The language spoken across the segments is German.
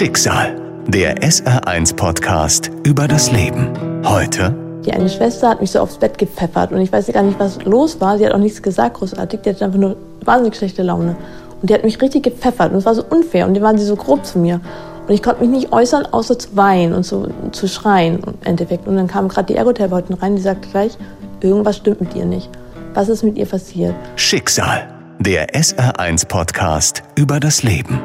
Schicksal. Der SR1-Podcast über das Leben. Heute. Die eine Schwester hat mich so aufs Bett gepfeffert und ich weiß gar nicht, was los war. Sie hat auch nichts gesagt, großartig. Die hatte einfach nur wahnsinnig schlechte Laune. Und die hat mich richtig gepfeffert und es war so unfair und die waren sie so grob zu mir. Und ich konnte mich nicht äußern, außer zu weinen und zu, zu schreien im Endeffekt. Und dann kam gerade die Ergotherapeutin rein, die sagte gleich, irgendwas stimmt mit ihr nicht. Was ist mit ihr passiert? Schicksal. Der SR1-Podcast über das Leben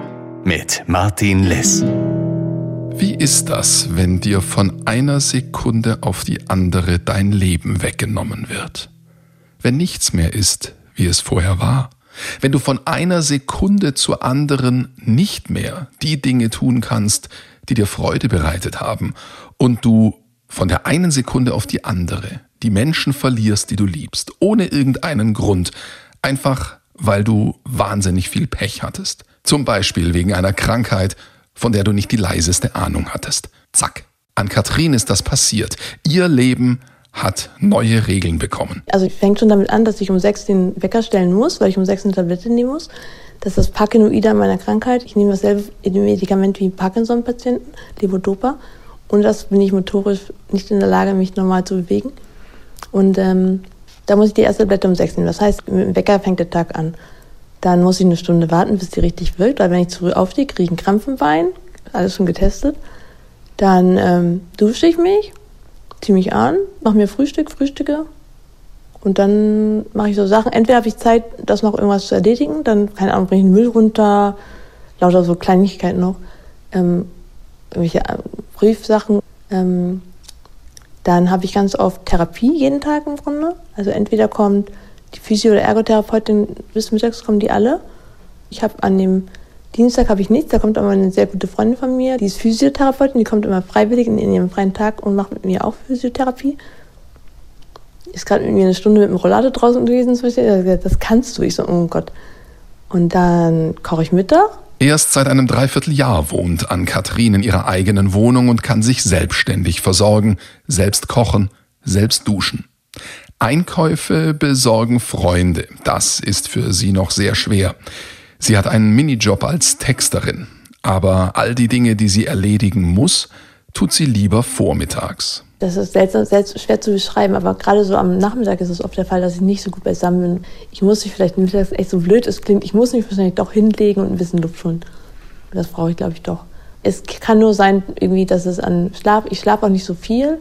mit Martin Liss. Wie ist das, wenn dir von einer Sekunde auf die andere dein Leben weggenommen wird? Wenn nichts mehr ist, wie es vorher war? Wenn du von einer Sekunde zur anderen nicht mehr die Dinge tun kannst, die dir Freude bereitet haben und du von der einen Sekunde auf die andere die Menschen verlierst, die du liebst, ohne irgendeinen Grund, einfach weil du wahnsinnig viel Pech hattest. Zum Beispiel wegen einer Krankheit, von der du nicht die leiseste Ahnung hattest. Zack. An Katrin ist das passiert. Ihr Leben hat neue Regeln bekommen. Also fängt schon damit an, dass ich um sechs den Wecker stellen muss, weil ich um sechs eine Tablette nehmen muss. Das ist das Parkinoida meiner Krankheit. Ich nehme dasselbe Medikament wie Parkinson-Patienten, Levodopa. Und das bin ich motorisch nicht in der Lage, mich normal zu bewegen. Und ähm, da muss ich die erste Tablette um sechs nehmen. Das heißt, mit dem Wecker fängt der Tag an. Dann muss ich eine Stunde warten, bis die richtig wirkt, weil wenn ich zu früh aufstehe, kriege ich einen Krampf im Bein. Alles schon getestet. Dann ähm, dusche ich mich, ziehe mich an, mache mir Frühstück, frühstücke. Und dann mache ich so Sachen. Entweder habe ich Zeit, das noch irgendwas zu erledigen, dann, keine Ahnung, bringe ich den Müll runter, lauter so Kleinigkeiten noch. Ähm, irgendwelche äh, Briefsachen. Ähm, dann habe ich ganz oft Therapie jeden Tag im Grunde. Also entweder kommt die Physio- oder Ergotherapeutin bis mittags kommen die alle. Ich habe an dem Dienstag habe ich nichts, da kommt aber eine sehr gute Freundin von mir, die ist Physiotherapeutin, die kommt immer freiwillig in, ihrem freien Tag und macht mit mir auch Physiotherapie. Ist gerade mit mir eine Stunde mit dem Rollator draußen gewesen, das kannst du. Ich so, oh Gott. Und dann koche ich Mittag. Erst seit einem Dreivierteljahr wohnt Ann-Kathrin in ihrer eigenen Wohnung und kann sich selbstständig versorgen, selbst kochen, selbst duschen. Einkäufe besorgen Freunde. Das ist für sie noch sehr schwer. Sie hat einen Minijob als Texterin. Aber all die Dinge, die sie erledigen muss, tut sie lieber vormittags. Das ist seltsam, seltsam, schwer zu beschreiben, aber gerade so am Nachmittag ist es oft der Fall, dass ich nicht so gut beisammen bin. Ich muss mich vielleicht mittags echt so blöd es klingt, ich muss mich wahrscheinlich doch hinlegen und ein bisschen Luft holen. Das brauche ich, glaube ich, doch. Es kann nur sein, irgendwie, dass es an Schlaf, ich schlafe auch nicht so viel,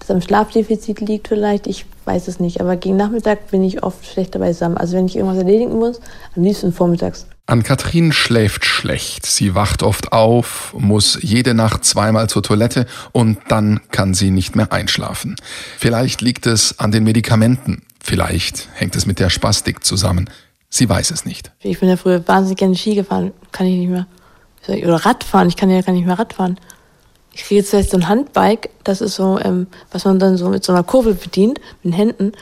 dass am Schlafdefizit liegt vielleicht, ich weiß es nicht. Aber gegen Nachmittag bin ich oft schlechter beisammen. Also wenn ich irgendwas erledigen muss, am liebsten vormittags. Ann-Kathrin schläft schlecht. Sie wacht oft auf, muss jede Nacht zweimal zur Toilette und dann kann sie nicht mehr einschlafen. Vielleicht liegt es an den Medikamenten. Vielleicht hängt es mit der Spastik zusammen. Sie weiß es nicht. Ich bin ja früher wahnsinnig gerne Ski gefahren. Kann ich nicht mehr. Oder Radfahren. Ich kann ja gar nicht mehr Radfahren. Ich kriege jetzt vielleicht so ein Handbike, das ist so, ähm, was man dann so mit so einer Kurbel bedient, mit den Händen.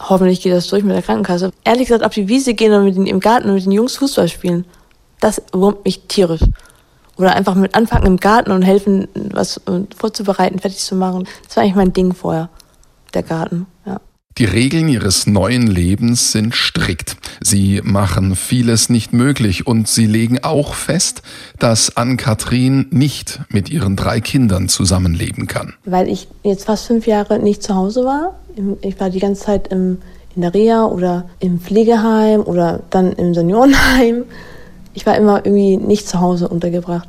Hoffentlich geht das durch mit der Krankenkasse. Ehrlich gesagt, auf die Wiese gehen und mit den, im Garten und mit den Jungs Fußball spielen, das wurmt mich tierisch. Oder einfach mit anfangen im Garten und helfen, was vorzubereiten, fertig zu machen. Das war eigentlich mein Ding vorher, der Garten. Die Regeln ihres neuen Lebens sind strikt. Sie machen vieles nicht möglich und sie legen auch fest, dass Ann-Kathrin nicht mit ihren drei Kindern zusammenleben kann. Weil ich jetzt fast fünf Jahre nicht zu Hause war. Ich war die ganze Zeit im, in der Reha oder im Pflegeheim oder dann im Seniorenheim. Ich war immer irgendwie nicht zu Hause untergebracht.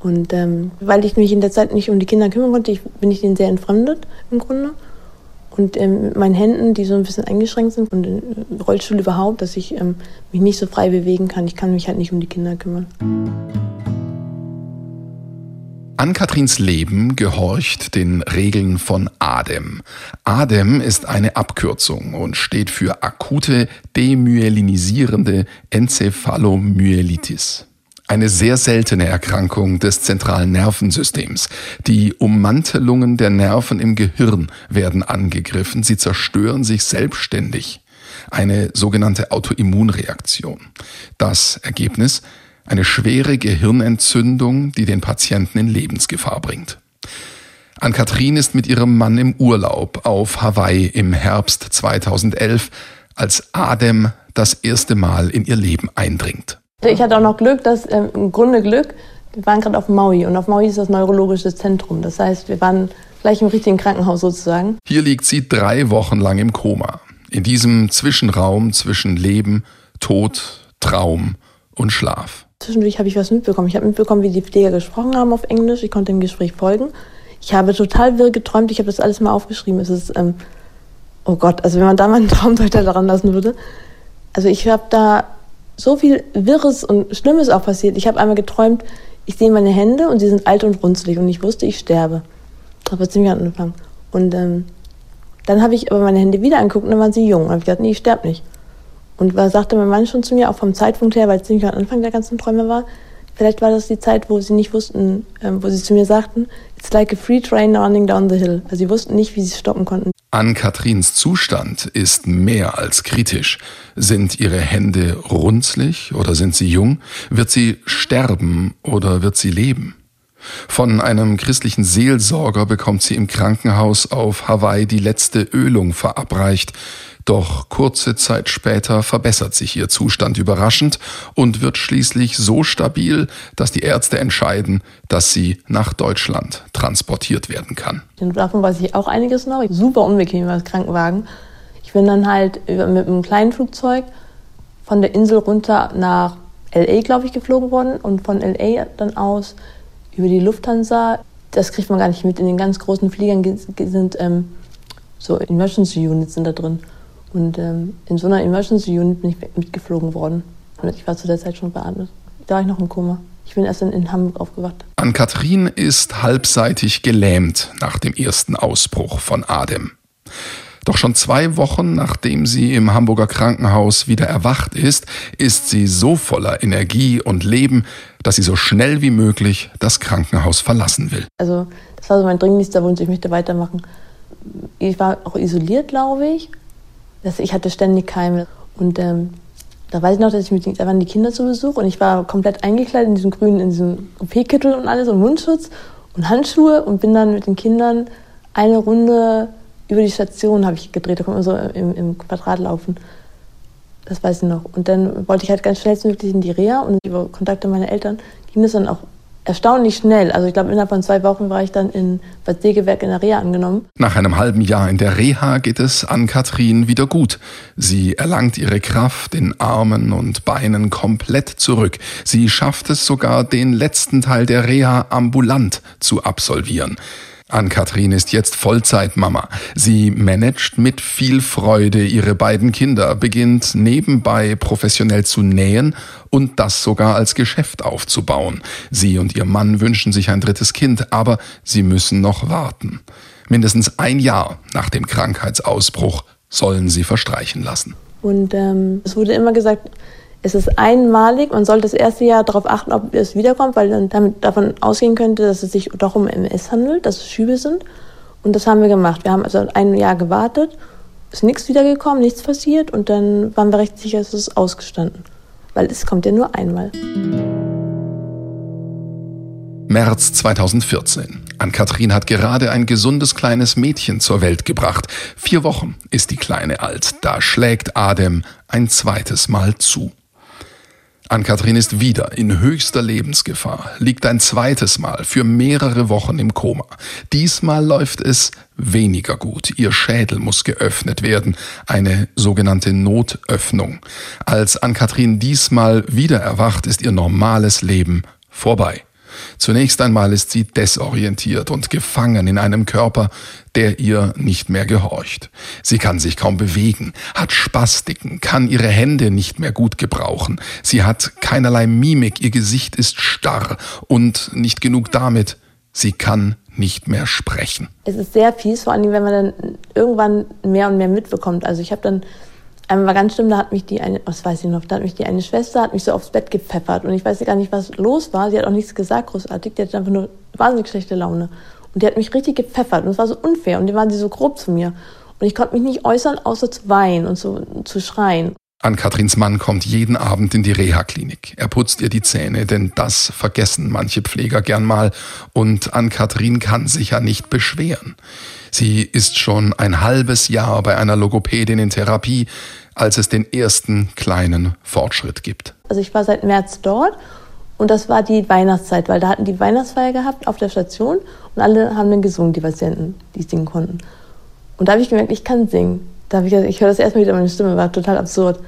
Und ähm, weil ich mich in der Zeit nicht um die Kinder kümmern konnte, ich, bin ich denen sehr entfremdet im Grunde und ähm, mit meinen Händen, die so ein bisschen eingeschränkt sind und im Rollstuhl überhaupt, dass ich ähm, mich nicht so frei bewegen kann. Ich kann mich halt nicht um die Kinder kümmern. Ann-Katrins Leben gehorcht den Regeln von ADEM. ADEM ist eine Abkürzung und steht für akute demyelinisierende Enzephalomyelitis eine sehr seltene Erkrankung des zentralen Nervensystems. Die Ummantelungen der Nerven im Gehirn werden angegriffen, sie zerstören sich selbstständig. Eine sogenannte Autoimmunreaktion. Das Ergebnis? Eine schwere Gehirnentzündung, die den Patienten in Lebensgefahr bringt. Ann-Kathrin ist mit ihrem Mann im Urlaub auf Hawaii im Herbst 2011, als Adem das erste Mal in ihr Leben eindringt. Ich hatte auch noch Glück, dass ähm, im Grunde Glück, Wir waren gerade auf Maui und auf Maui ist das neurologische Zentrum. Das heißt, wir waren gleich im richtigen Krankenhaus sozusagen. Hier liegt sie drei Wochen lang im Koma. In diesem Zwischenraum zwischen Leben, Tod, Traum und Schlaf. Zwischendurch habe ich was mitbekommen. Ich habe mitbekommen, wie die Pfleger gesprochen haben auf Englisch. Ich konnte dem Gespräch folgen. Ich habe total wirr geträumt. Ich habe das alles mal aufgeschrieben. Es ist, ähm, oh Gott, also wenn man da mal einen Traumdeuter daran lassen würde. Also ich habe da so viel Wirres und Schlimmes auch passiert. Ich habe einmal geträumt, ich sehe meine Hände und sie sind alt und runzlig und ich wusste, ich sterbe. Das war ziemlich am Anfang. Und ähm, dann habe ich aber meine Hände wieder angeguckt und dann waren sie jung. Und ich gedacht, nee, ich sterbe nicht. Und da sagte mein Mann schon zu mir, auch vom Zeitpunkt her, weil es ziemlich am Anfang der ganzen Träume war, vielleicht war das die Zeit, wo sie nicht wussten, ähm, wo sie zu mir sagten, it's like a free train running down the hill. Also sie wussten nicht, wie sie stoppen konnten. Ann-Katrins Zustand ist mehr als kritisch. Sind ihre Hände runzlig oder sind sie jung? Wird sie sterben oder wird sie leben? Von einem christlichen Seelsorger bekommt sie im Krankenhaus auf Hawaii die letzte Ölung verabreicht. Doch kurze Zeit später verbessert sich ihr Zustand überraschend und wird schließlich so stabil, dass die Ärzte entscheiden, dass sie nach Deutschland transportiert werden kann. Davon weiß ich auch einiges noch. Super unbequem als Krankenwagen. Ich bin dann halt mit einem kleinen Flugzeug von der Insel runter nach LA, glaube ich, geflogen worden und von LA dann aus über die Lufthansa. Das kriegt man gar nicht mit. In den ganz großen Fliegern sind ähm, so Emergency Units sind da drin. Und ähm, in so einer Emergency Unit bin ich mitgeflogen worden. Und ich war zu der Zeit schon beatmet. Da war ich noch im Koma. Ich bin erst in, in Hamburg aufgewacht. Ann-Kathrin ist halbseitig gelähmt nach dem ersten Ausbruch von Adem. Doch schon zwei Wochen nachdem sie im Hamburger Krankenhaus wieder erwacht ist, ist sie so voller Energie und Leben, dass sie so schnell wie möglich das Krankenhaus verlassen will. Also das war so mein dringlichster Wunsch, ich möchte weitermachen. Ich war auch isoliert, glaube ich. Ich hatte ständig Keime. Und ähm, da weiß ich noch, dass ich mit da waren die Kinder zu Besuch und ich war komplett eingekleidet in diesem grünen, in diesem OP-Kittel und alles und Mundschutz und Handschuhe und bin dann mit den Kindern eine Runde über die Station habe ich gedreht, da konnte man so im, im Quadrat laufen. Das weiß ich noch. Und dann wollte ich halt ganz schnellstmöglich in die Reha und über Kontakte meiner Eltern ging es dann auch erstaunlich schnell. Also ich glaube, innerhalb von zwei Wochen war ich dann in Bad Segeberg in der Reha angenommen. Nach einem halben Jahr in der Reha geht es an Kathrin wieder gut. Sie erlangt ihre Kraft in Armen und Beinen komplett zurück. Sie schafft es sogar, den letzten Teil der Reha ambulant zu absolvieren. Ann-Kathrin ist jetzt Vollzeitmama. Sie managt mit viel Freude ihre beiden Kinder, beginnt nebenbei professionell zu nähen und das sogar als Geschäft aufzubauen. Sie und ihr Mann wünschen sich ein drittes Kind, aber sie müssen noch warten. Mindestens ein Jahr nach dem Krankheitsausbruch sollen sie verstreichen lassen. Und ähm, es wurde immer gesagt, es ist einmalig. Man sollte das erste Jahr darauf achten, ob es wiederkommt, weil dann damit davon ausgehen könnte, dass es sich doch um MS handelt, dass es Schübe sind. Und das haben wir gemacht. Wir haben also ein Jahr gewartet, ist nichts wiedergekommen, nichts passiert und dann waren wir recht sicher, es ist ausgestanden. Weil es kommt ja nur einmal. März 2014. Ann-Kathrin hat gerade ein gesundes kleines Mädchen zur Welt gebracht. Vier Wochen ist die Kleine alt. Da schlägt Adem ein zweites Mal zu. Ann-Kathrin ist wieder in höchster Lebensgefahr, liegt ein zweites Mal für mehrere Wochen im Koma. Diesmal läuft es weniger gut. Ihr Schädel muss geöffnet werden, eine sogenannte Notöffnung. Als Ann-Kathrin diesmal wieder erwacht, ist ihr normales Leben vorbei. Zunächst einmal ist sie desorientiert und gefangen in einem Körper, der ihr nicht mehr gehorcht. Sie kann sich kaum bewegen, hat Spastiken, kann ihre Hände nicht mehr gut gebrauchen. Sie hat keinerlei Mimik, ihr Gesicht ist starr und nicht genug damit, sie kann nicht mehr sprechen. Es ist sehr fies, vor allem wenn man dann irgendwann mehr und mehr mitbekommt. Also ich habe dann Einmal war ganz schlimm, da hat mich die eine, was weiß ich noch, da hat mich die eine Schwester, hat mich so aufs Bett gepfeffert und ich weiß gar nicht, was los war. Sie hat auch nichts gesagt, großartig. Die hatte einfach nur wahnsinnig schlechte Laune. Und die hat mich richtig gepfeffert und es war so unfair und die waren sie so grob zu mir. Und ich konnte mich nicht äußern, außer zu weinen und zu, zu schreien. An Katrins Mann kommt jeden Abend in die Reha-Klinik. Er putzt ihr die Zähne, denn das vergessen manche Pfleger gern mal. Und an Katrin kann sich ja nicht beschweren. Sie ist schon ein halbes Jahr bei einer Logopädin in Therapie, als es den ersten kleinen Fortschritt gibt. Also ich war seit März dort Und das war die Weihnachtszeit, weil da hatten die Weihnachtsfeier gehabt auf der Station und alle haben dann gesungen, die Patienten, die singen konnten. Und da habe ich gemerkt, ich kann singen. Da habe ich ich höre das erstmal wieder, meine Stimme war total absurd. Und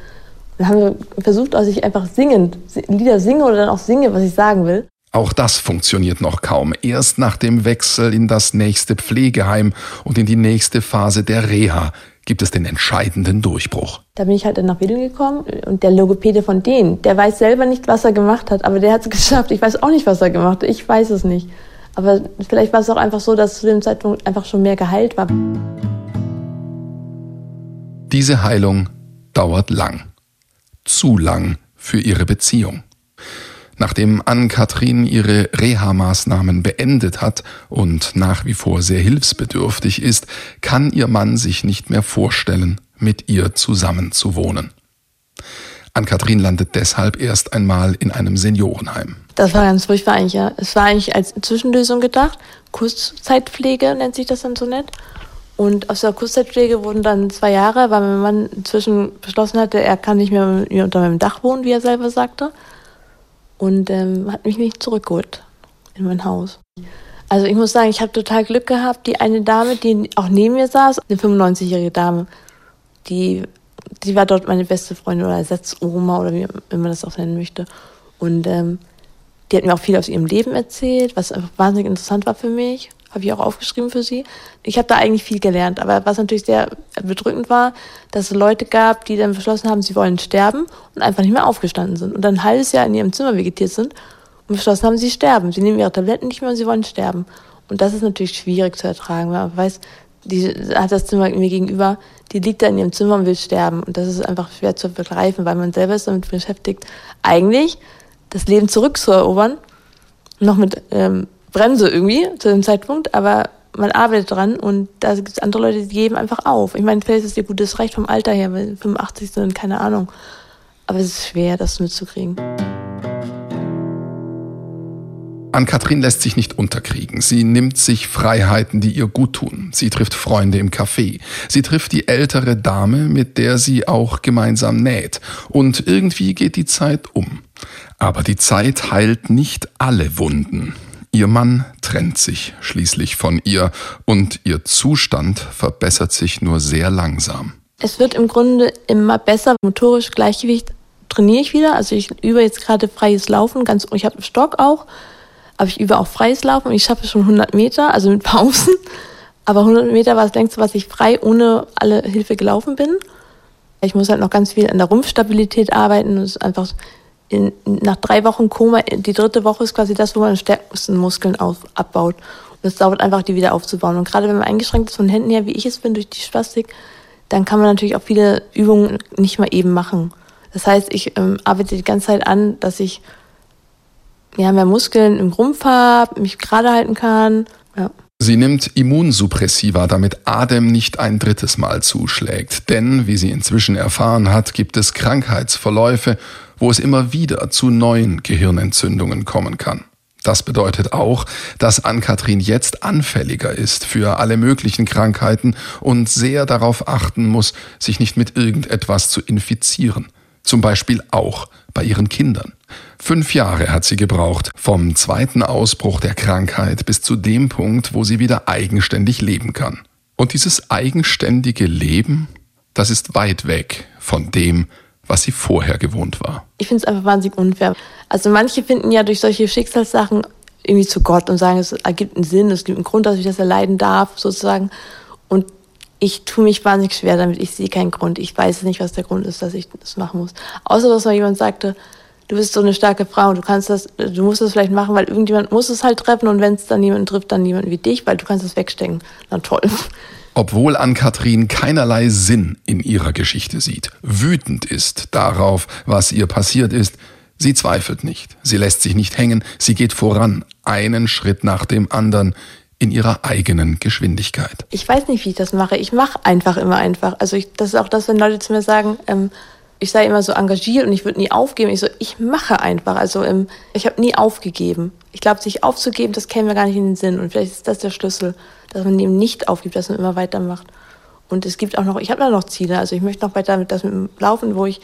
dann haben wir versucht, dass ich einfach singend Lieder singe oder dann auch singe, was ich sagen will. Auch das funktioniert noch kaum. Erst nach dem Wechsel in das nächste Pflegeheim und in die nächste Phase der Reha gibt es den entscheidenden Durchbruch. Da bin ich halt dann nach Wedel gekommen und der Logopäde von denen, der weiß selber nicht, was er gemacht hat, aber der hat es geschafft. Ich weiß auch nicht, was er gemacht hat. Ich weiß es nicht. Aber vielleicht war es auch einfach so, dass zu dem Zeitpunkt einfach schon mehr geheilt war. Diese Heilung dauert lang. Zu lang für ihre Beziehung. Nachdem Ann-Kathrin ihre Reha-Maßnahmen beendet hat und nach wie vor sehr hilfsbedürftig ist, kann ihr Mann sich nicht mehr vorstellen, mit ihr zusammen zu wohnen. Ann-Kathrin landet deshalb erst einmal in einem Seniorenheim. Das war ganz furchtbar eigentlich, ja. Es war eigentlich als Zwischenlösung gedacht. Kurszeitpflege nennt sich das dann so nett. Und aus der Kurszeitpflege wurden dann zwei Jahre, weil mein Mann inzwischen beschlossen hatte, er kann nicht mehr unter meinem Dach wohnen, wie er selber sagte und ähm, hat mich nicht zurückgeholt in mein Haus. Also ich muss sagen, ich habe total Glück gehabt. Die eine Dame, die auch neben mir saß, eine 95-jährige Dame, die, die war dort meine beste Freundin oder Ersatzoma oder wie man das auch nennen möchte. Und ähm, die hat mir auch viel aus ihrem Leben erzählt, was einfach wahnsinnig interessant war für mich habe ich auch aufgeschrieben für sie. Ich habe da eigentlich viel gelernt, aber was natürlich sehr bedrückend war, dass es Leute gab, die dann beschlossen haben, sie wollen sterben und einfach nicht mehr aufgestanden sind und dann ein halbes Jahr in ihrem Zimmer vegetiert sind und beschlossen haben, sie sterben. Sie nehmen ihre Tabletten nicht mehr und sie wollen sterben. Und das ist natürlich schwierig zu ertragen, weil man weiß, die hat das Zimmer mir gegenüber, die liegt da in ihrem Zimmer und will sterben. Und das ist einfach schwer zu begreifen, weil man selber ist damit beschäftigt, eigentlich das Leben zurückzuerobern, noch mit ähm, Bremse irgendwie zu dem Zeitpunkt, aber man arbeitet dran und da gibt es andere Leute, die geben einfach auf. Ich meine, vielleicht ist ihr gutes Recht vom Alter her, weil 85 sind, keine Ahnung. Aber es ist schwer, das mitzukriegen. Ann-Kathrin lässt sich nicht unterkriegen. Sie nimmt sich Freiheiten, die ihr gut tun. Sie trifft Freunde im Café. Sie trifft die ältere Dame, mit der sie auch gemeinsam näht. Und irgendwie geht die Zeit um. Aber die Zeit heilt nicht alle Wunden. Ihr Mann trennt sich schließlich von ihr und ihr Zustand verbessert sich nur sehr langsam. Es wird im Grunde immer besser. Motorisch Gleichgewicht trainiere ich wieder. Also ich übe jetzt gerade freies Laufen. Ganz, ich habe einen Stock auch, aber ich übe auch freies Laufen. Ich schaffe schon 100 Meter, also mit Pausen. Aber 100 Meter war das längste, was ich frei ohne alle Hilfe gelaufen bin. Ich muss halt noch ganz viel an der Rumpfstabilität arbeiten. Das ist einfach in, nach drei Wochen Koma, die dritte Woche ist quasi das, wo man die stärksten Muskeln auf, abbaut. Und es dauert einfach, die wieder aufzubauen. Und gerade wenn man eingeschränkt ist von Händen her, wie ich es bin, durch die Spastik, dann kann man natürlich auch viele Übungen nicht mal eben machen. Das heißt, ich ähm, arbeite die ganze Zeit an, dass ich ja, mehr Muskeln im Rumpf habe, mich gerade halten kann. Ja. Sie nimmt Immunsuppressiva, damit Adem nicht ein drittes Mal zuschlägt. Denn, wie sie inzwischen erfahren hat, gibt es Krankheitsverläufe, wo es immer wieder zu neuen Gehirnentzündungen kommen kann. Das bedeutet auch, dass Ann-Kathrin jetzt anfälliger ist für alle möglichen Krankheiten und sehr darauf achten muss, sich nicht mit irgendetwas zu infizieren. Zum Beispiel auch bei ihren Kindern. Fünf Jahre hat sie gebraucht, vom zweiten Ausbruch der Krankheit bis zu dem Punkt, wo sie wieder eigenständig leben kann. Und dieses eigenständige Leben, das ist weit weg von dem, was sie vorher gewohnt war. Ich finde es einfach wahnsinnig unfair. Also manche finden ja durch solche Schicksalssachen irgendwie zu Gott und sagen, es ergibt einen Sinn, es gibt einen Grund, dass ich das erleiden darf, sozusagen. Und ich tue mich wahnsinnig schwer damit. Ich sehe keinen Grund. Ich weiß nicht, was der Grund ist, dass ich das machen muss. Außer, dass mal jemand sagte, du bist so eine starke Frau und du kannst das, du musst das vielleicht machen, weil irgendjemand muss es halt treffen und wenn es dann jemanden trifft, dann jemanden wie dich, weil du kannst es wegstecken. Na toll. Obwohl Ann-Kathrin keinerlei Sinn in ihrer Geschichte sieht, wütend ist darauf, was ihr passiert ist, sie zweifelt nicht, sie lässt sich nicht hängen, sie geht voran, einen Schritt nach dem anderen, in ihrer eigenen Geschwindigkeit. Ich weiß nicht, wie ich das mache. Ich mache einfach immer einfach. Also ich, das ist auch das, wenn Leute zu mir sagen, ähm, ich sei immer so engagiert und ich würde nie aufgeben. Ich so, ich mache einfach. Also ähm, ich habe nie aufgegeben. Ich glaube, sich aufzugeben, das käme mir gar nicht in den Sinn. Und vielleicht ist das der Schlüssel dass man eben nicht aufgibt, dass man immer weitermacht. Und es gibt auch noch, ich habe da noch Ziele, also ich möchte noch weiter mit das mit dem Laufen, wo ich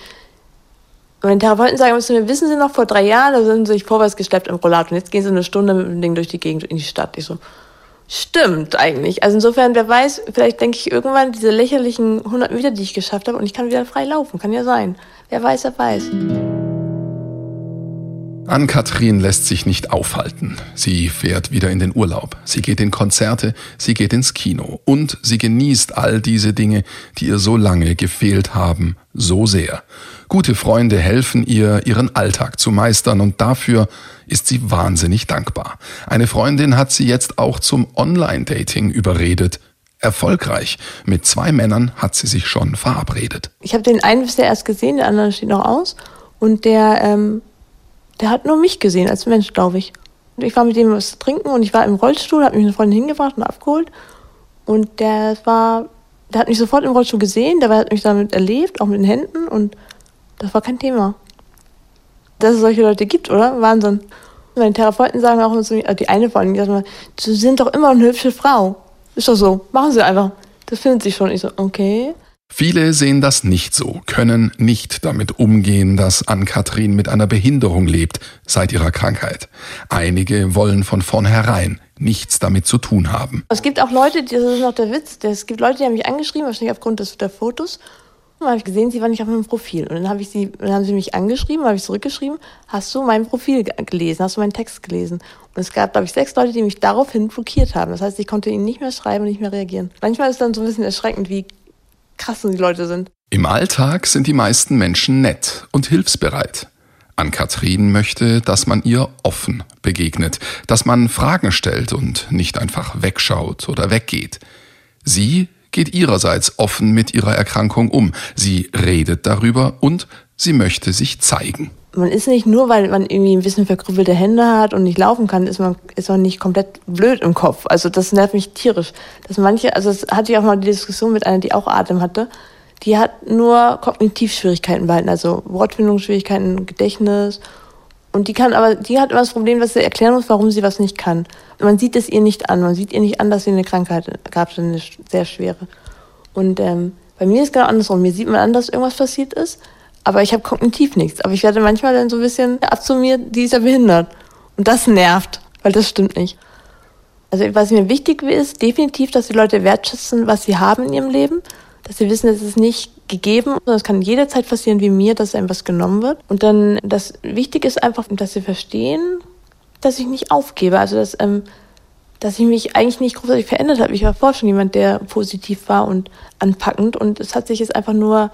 Meine Therapeuten sagen immer wissen Sie noch, vor drei Jahren, da sind Sie sich vorwärts geschleppt im Rollator und jetzt gehen Sie eine Stunde mit dem Ding durch die Gegend in die Stadt. Ich so, stimmt eigentlich. Also insofern, wer weiß, vielleicht denke ich irgendwann diese lächerlichen 100 Meter, die ich geschafft habe und ich kann wieder frei laufen. Kann ja sein. Wer weiß, wer weiß. Ann-Kathrin lässt sich nicht aufhalten. Sie fährt wieder in den Urlaub. Sie geht in Konzerte, sie geht ins Kino. Und sie genießt all diese Dinge, die ihr so lange gefehlt haben, so sehr. Gute Freunde helfen ihr, ihren Alltag zu meistern und dafür ist sie wahnsinnig dankbar. Eine Freundin hat sie jetzt auch zum Online-Dating überredet. Erfolgreich. Mit zwei Männern hat sie sich schon verabredet. Ich habe den einen bisher erst gesehen, der andere steht noch aus. Und der ähm, der hat nur mich gesehen als Mensch, glaube ich. Und ich war mit dem was trinken und ich war im Rollstuhl, habe mich eine Freundin hingebracht und abgeholt. Und der war, der hat mich sofort im Rollstuhl gesehen, der hat mich damit erlebt, auch mit den Händen und das war kein Thema. Dass es solche Leute gibt, oder? Wahnsinn. Meine Therapeuten sagen auch immer zu mir, also die eine allem, die sagt immer, Sie sind doch immer eine hübsche Frau. Ist doch so, machen Sie einfach. Das findet sich schon. Ich so, okay. Viele sehen das nicht so, können nicht damit umgehen, dass Ann-Kathrin mit einer Behinderung lebt seit ihrer Krankheit. Einige wollen von vornherein nichts damit zu tun haben. Es gibt auch Leute, das ist noch der Witz, es gibt Leute, die haben mich angeschrieben, wahrscheinlich aufgrund des, der Fotos. Und dann habe ich gesehen, sie war nicht auf meinem Profil. Und dann, habe ich sie, dann haben sie mich angeschrieben, habe ich zurückgeschrieben, hast du mein Profil gelesen, hast du meinen Text gelesen? Und es gab, glaube ich, sechs Leute, die mich daraufhin blockiert haben. Das heißt, ich konnte ihnen nicht mehr schreiben und nicht mehr reagieren. Manchmal ist es dann so ein bisschen erschreckend, wie krass die Leute sind. Im Alltag sind die meisten Menschen nett und hilfsbereit. An Kathrin möchte, dass man ihr offen begegnet, dass man Fragen stellt und nicht einfach wegschaut oder weggeht. Sie geht ihrerseits offen mit ihrer Erkrankung um. Sie redet darüber und sie möchte sich zeigen. Man ist nicht nur, weil man irgendwie ein bisschen verkrüppelte Hände hat und nicht laufen kann, ist man, ist man nicht komplett blöd im Kopf. Also das nervt mich tierisch. Dass manche, also es hatte ich auch mal die Diskussion mit einer, die auch Atem hatte, die hat nur Kognitivschwierigkeiten behalten, also Wortfindungsschwierigkeiten, Gedächtnis. Und die kann aber, die hat immer das Problem, dass sie erklären muss, warum sie was nicht kann. Man sieht es ihr nicht an. Man sieht ihr nicht an, dass sie eine Krankheit gab, eine sehr schwere. Und ähm, bei mir ist genau andersrum. Mir sieht man an, dass irgendwas passiert ist aber ich habe kognitiv nichts. Aber ich werde manchmal dann so ein bisschen absummiert, die ist ja behindert. Und das nervt, weil das stimmt nicht. Also was mir wichtig ist, definitiv, dass die Leute wertschätzen, was sie haben in ihrem Leben. Dass sie wissen, es ist nicht gegeben, sondern es kann jederzeit passieren wie mir, dass einem was genommen wird. Und dann, das Wichtige ist einfach, dass sie verstehen, dass ich nicht aufgebe. Also dass, ähm, dass ich mich eigentlich nicht großartig verändert habe. Ich war vorher schon jemand, der positiv war und anpackend. Und es hat sich jetzt einfach nur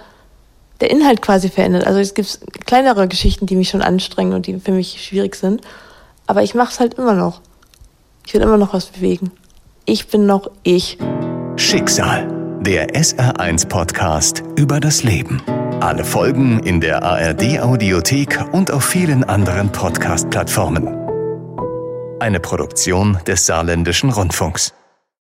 der Inhalt quasi verändert. Also es gibt kleinere Geschichten, die mich schon anstrengen und die für mich schwierig sind. Aber ich mache es halt immer noch. Ich will immer noch was bewegen. Ich bin noch ich. Schicksal. Der SR1 -Podcast über das Leben. Alle Folgen in der ARD-Audiothek und auf vielen anderen Podcast-Plattformen. Eine Produktion des Saarländischen Rundfunks.